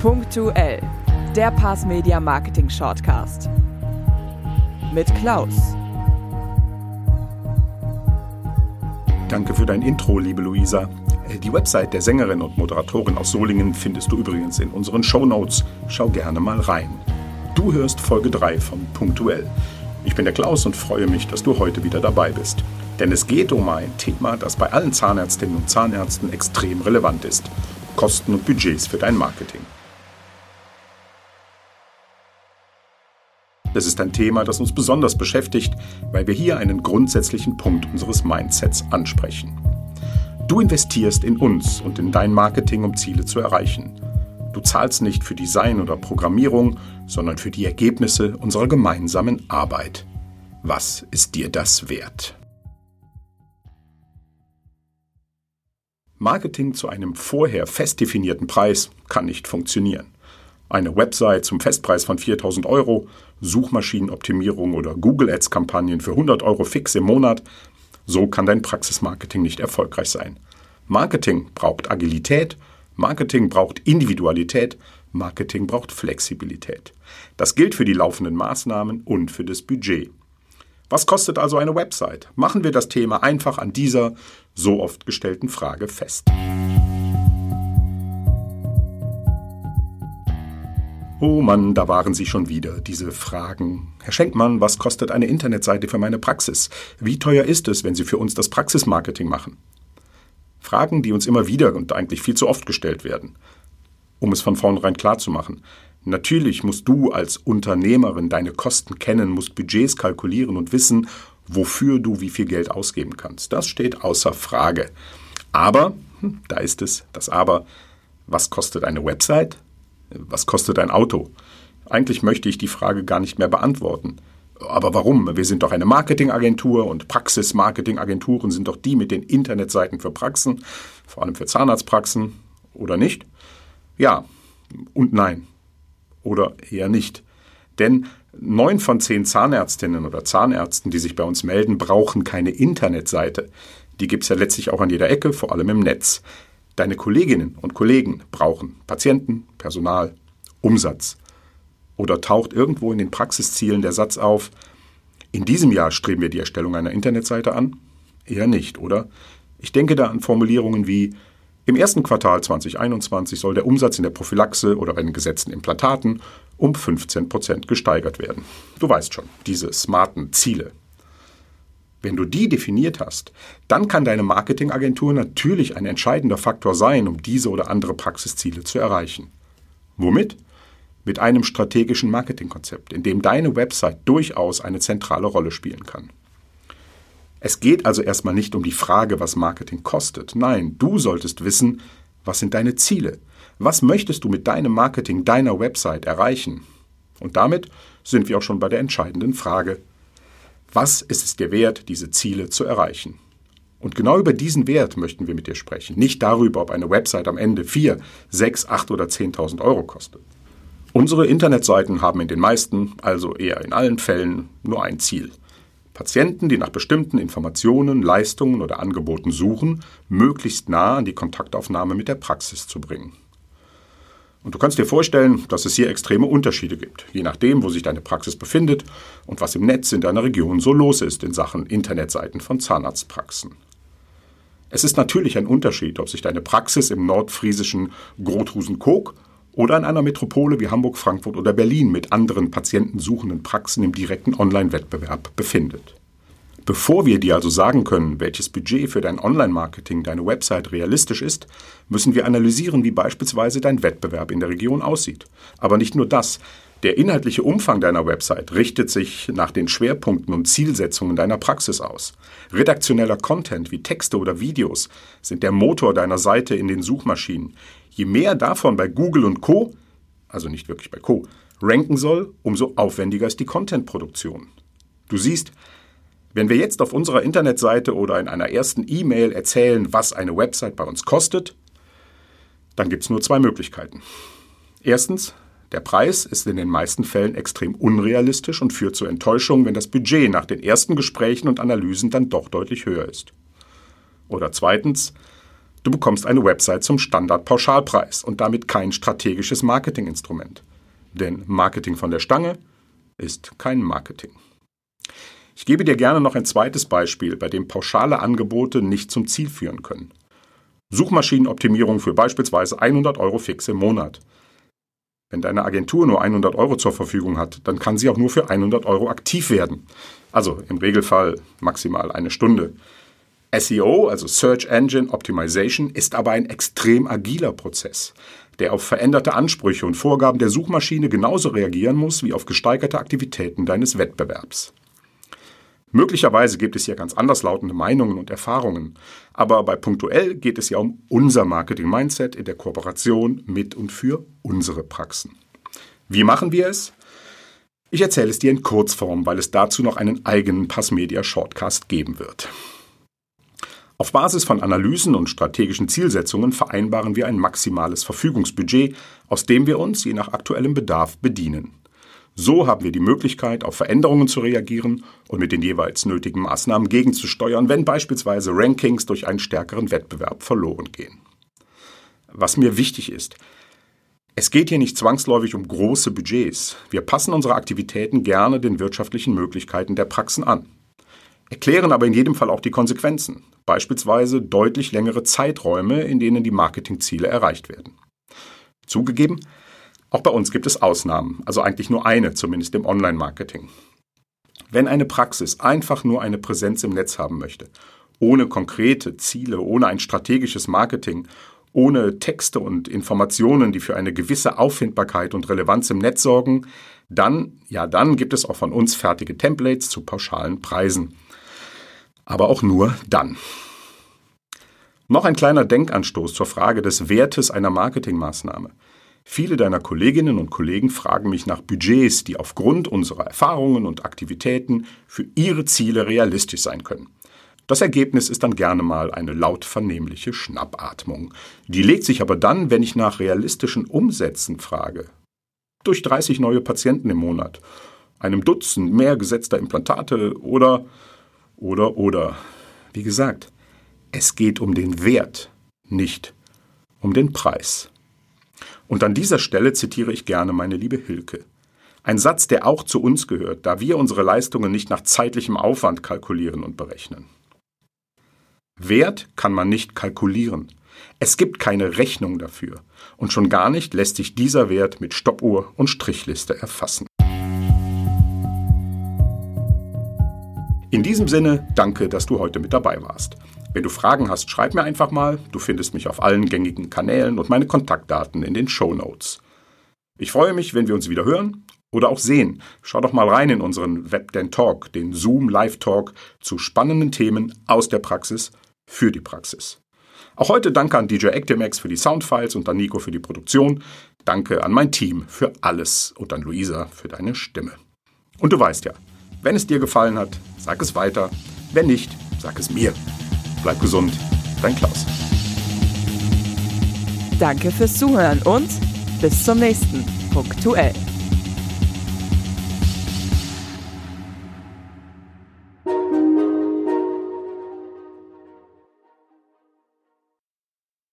Punktuell, der Pass Media Marketing Shortcast. Mit Klaus. Danke für dein Intro, liebe Luisa. Äh, die Website der Sängerin und Moderatorin aus Solingen findest du übrigens in unseren Show Notes. Schau gerne mal rein. Du hörst Folge 3 von Punktuell. Ich bin der Klaus und freue mich, dass du heute wieder dabei bist. Denn es geht um ein Thema, das bei allen Zahnärztinnen und Zahnärzten extrem relevant ist. Kosten und Budgets für dein Marketing. Das ist ein Thema, das uns besonders beschäftigt, weil wir hier einen grundsätzlichen Punkt unseres Mindsets ansprechen. Du investierst in uns und in dein Marketing, um Ziele zu erreichen. Du zahlst nicht für Design oder Programmierung, sondern für die Ergebnisse unserer gemeinsamen Arbeit. Was ist dir das wert? Marketing zu einem vorher fest definierten Preis kann nicht funktionieren. Eine Website zum Festpreis von 4000 Euro, Suchmaschinenoptimierung oder Google Ads-Kampagnen für 100 Euro fix im Monat, so kann dein Praxismarketing nicht erfolgreich sein. Marketing braucht Agilität, Marketing braucht Individualität, Marketing braucht Flexibilität. Das gilt für die laufenden Maßnahmen und für das Budget. Was kostet also eine Website? Machen wir das Thema einfach an dieser so oft gestellten Frage fest. Oh Mann, da waren sie schon wieder, diese Fragen. Herr Schenkmann, was kostet eine Internetseite für meine Praxis? Wie teuer ist es, wenn Sie für uns das Praxismarketing machen? Fragen, die uns immer wieder und eigentlich viel zu oft gestellt werden. Um es von vornherein klar zu machen. Natürlich musst du als Unternehmerin deine Kosten kennen, musst Budgets kalkulieren und wissen, wofür du wie viel Geld ausgeben kannst. Das steht außer Frage. Aber, hm, da ist es, das Aber, was kostet eine Website? Was kostet ein Auto? Eigentlich möchte ich die Frage gar nicht mehr beantworten. Aber warum? Wir sind doch eine Marketingagentur und Praxismarketingagenturen sind doch die mit den Internetseiten für Praxen, vor allem für Zahnarztpraxen, oder nicht? Ja und nein oder eher nicht. Denn neun von zehn Zahnärztinnen oder Zahnärzten, die sich bei uns melden, brauchen keine Internetseite. Die gibt es ja letztlich auch an jeder Ecke, vor allem im Netz. Deine Kolleginnen und Kollegen brauchen Patienten, Personal, Umsatz. Oder taucht irgendwo in den Praxiszielen der Satz auf, in diesem Jahr streben wir die Erstellung einer Internetseite an? Eher nicht, oder? Ich denke da an Formulierungen wie im ersten Quartal 2021 soll der Umsatz in der Prophylaxe oder bei den gesetzten Implantaten um 15 Prozent gesteigert werden. Du weißt schon, diese smarten Ziele. Wenn du die definiert hast, dann kann deine Marketingagentur natürlich ein entscheidender Faktor sein, um diese oder andere Praxisziele zu erreichen. Womit? Mit einem strategischen Marketingkonzept, in dem deine Website durchaus eine zentrale Rolle spielen kann. Es geht also erstmal nicht um die Frage, was Marketing kostet. Nein, du solltest wissen, was sind deine Ziele? Was möchtest du mit deinem Marketing deiner Website erreichen? Und damit sind wir auch schon bei der entscheidenden Frage. Was ist es dir wert, diese Ziele zu erreichen? Und genau über diesen Wert möchten wir mit dir sprechen. Nicht darüber, ob eine Website am Ende 4, 6, 8 oder 10.000 Euro kostet. Unsere Internetseiten haben in den meisten, also eher in allen Fällen, nur ein Ziel – Patienten, die nach bestimmten Informationen, Leistungen oder Angeboten suchen, möglichst nah an die Kontaktaufnahme mit der Praxis zu bringen. Und du kannst dir vorstellen, dass es hier extreme Unterschiede gibt, je nachdem, wo sich deine Praxis befindet und was im Netz in deiner Region so los ist in Sachen Internetseiten von Zahnarztpraxen. Es ist natürlich ein Unterschied, ob sich deine Praxis im nordfriesischen Grothusen-Kog oder in einer Metropole wie Hamburg, Frankfurt oder Berlin mit anderen patientensuchenden Praxen im direkten Online-Wettbewerb befindet. Bevor wir dir also sagen können, welches Budget für dein Online-Marketing, deine Website realistisch ist, müssen wir analysieren, wie beispielsweise dein Wettbewerb in der Region aussieht. Aber nicht nur das. Der inhaltliche Umfang deiner Website richtet sich nach den Schwerpunkten und Zielsetzungen deiner Praxis aus. Redaktioneller Content wie Texte oder Videos sind der Motor deiner Seite in den Suchmaschinen. Je mehr davon bei Google und Co, also nicht wirklich bei Co, ranken soll, umso aufwendiger ist die Contentproduktion. Du siehst, wenn wir jetzt auf unserer Internetseite oder in einer ersten E-Mail erzählen, was eine Website bei uns kostet, dann gibt es nur zwei Möglichkeiten. Erstens, der Preis ist in den meisten Fällen extrem unrealistisch und führt zu Enttäuschung, wenn das Budget nach den ersten Gesprächen und Analysen dann doch deutlich höher ist. Oder zweitens, Du bekommst eine Website zum Standardpauschalpreis und damit kein strategisches Marketinginstrument. Denn Marketing von der Stange ist kein Marketing. Ich gebe dir gerne noch ein zweites Beispiel, bei dem pauschale Angebote nicht zum Ziel führen können. Suchmaschinenoptimierung für beispielsweise 100 Euro fix im Monat. Wenn deine Agentur nur 100 Euro zur Verfügung hat, dann kann sie auch nur für 100 Euro aktiv werden. Also im Regelfall maximal eine Stunde. SEO, also Search Engine Optimization, ist aber ein extrem agiler Prozess, der auf veränderte Ansprüche und Vorgaben der Suchmaschine genauso reagieren muss wie auf gesteigerte Aktivitäten deines Wettbewerbs. Möglicherweise gibt es hier ganz anders lautende Meinungen und Erfahrungen, aber bei punktuell geht es ja um unser Marketing-Mindset in der Kooperation mit und für unsere Praxen. Wie machen wir es? Ich erzähle es dir in Kurzform, weil es dazu noch einen eigenen Passmedia Shortcast geben wird. Auf Basis von Analysen und strategischen Zielsetzungen vereinbaren wir ein maximales Verfügungsbudget, aus dem wir uns je nach aktuellem Bedarf bedienen. So haben wir die Möglichkeit, auf Veränderungen zu reagieren und mit den jeweils nötigen Maßnahmen gegenzusteuern, wenn beispielsweise Rankings durch einen stärkeren Wettbewerb verloren gehen. Was mir wichtig ist, es geht hier nicht zwangsläufig um große Budgets. Wir passen unsere Aktivitäten gerne den wirtschaftlichen Möglichkeiten der Praxen an. Erklären aber in jedem Fall auch die Konsequenzen, beispielsweise deutlich längere Zeiträume, in denen die Marketingziele erreicht werden. Zugegeben, auch bei uns gibt es Ausnahmen, also eigentlich nur eine, zumindest im Online-Marketing. Wenn eine Praxis einfach nur eine Präsenz im Netz haben möchte, ohne konkrete Ziele, ohne ein strategisches Marketing, ohne Texte und Informationen, die für eine gewisse Auffindbarkeit und Relevanz im Netz sorgen, dann, ja, dann gibt es auch von uns fertige Templates zu pauschalen Preisen. Aber auch nur dann. Noch ein kleiner Denkanstoß zur Frage des Wertes einer Marketingmaßnahme. Viele deiner Kolleginnen und Kollegen fragen mich nach Budgets, die aufgrund unserer Erfahrungen und Aktivitäten für ihre Ziele realistisch sein können. Das Ergebnis ist dann gerne mal eine laut vernehmliche Schnappatmung. Die legt sich aber dann, wenn ich nach realistischen Umsätzen frage. Durch 30 neue Patienten im Monat, einem Dutzend mehr gesetzter Implantate oder, oder, oder. Wie gesagt, es geht um den Wert, nicht um den Preis. Und an dieser Stelle zitiere ich gerne meine liebe Hilke. Ein Satz, der auch zu uns gehört, da wir unsere Leistungen nicht nach zeitlichem Aufwand kalkulieren und berechnen. Wert kann man nicht kalkulieren. Es gibt keine Rechnung dafür. Und schon gar nicht lässt sich dieser Wert mit Stoppuhr und Strichliste erfassen. In diesem Sinne, danke, dass du heute mit dabei warst. Wenn du Fragen hast, schreib mir einfach mal. Du findest mich auf allen gängigen Kanälen und meine Kontaktdaten in den Show Notes. Ich freue mich, wenn wir uns wieder hören oder auch sehen. Schau doch mal rein in unseren WebDen Talk, den Zoom Live Talk zu spannenden Themen aus der Praxis für die Praxis. Auch heute danke an DJ Actimax für die Soundfiles und an Nico für die Produktion. Danke an mein Team für alles und an Luisa für deine Stimme. Und du weißt ja, wenn es dir gefallen hat, sag es weiter. Wenn nicht, sag es mir. Bleib gesund, dein Klaus. Danke fürs Zuhören und bis zum nächsten Punktuell.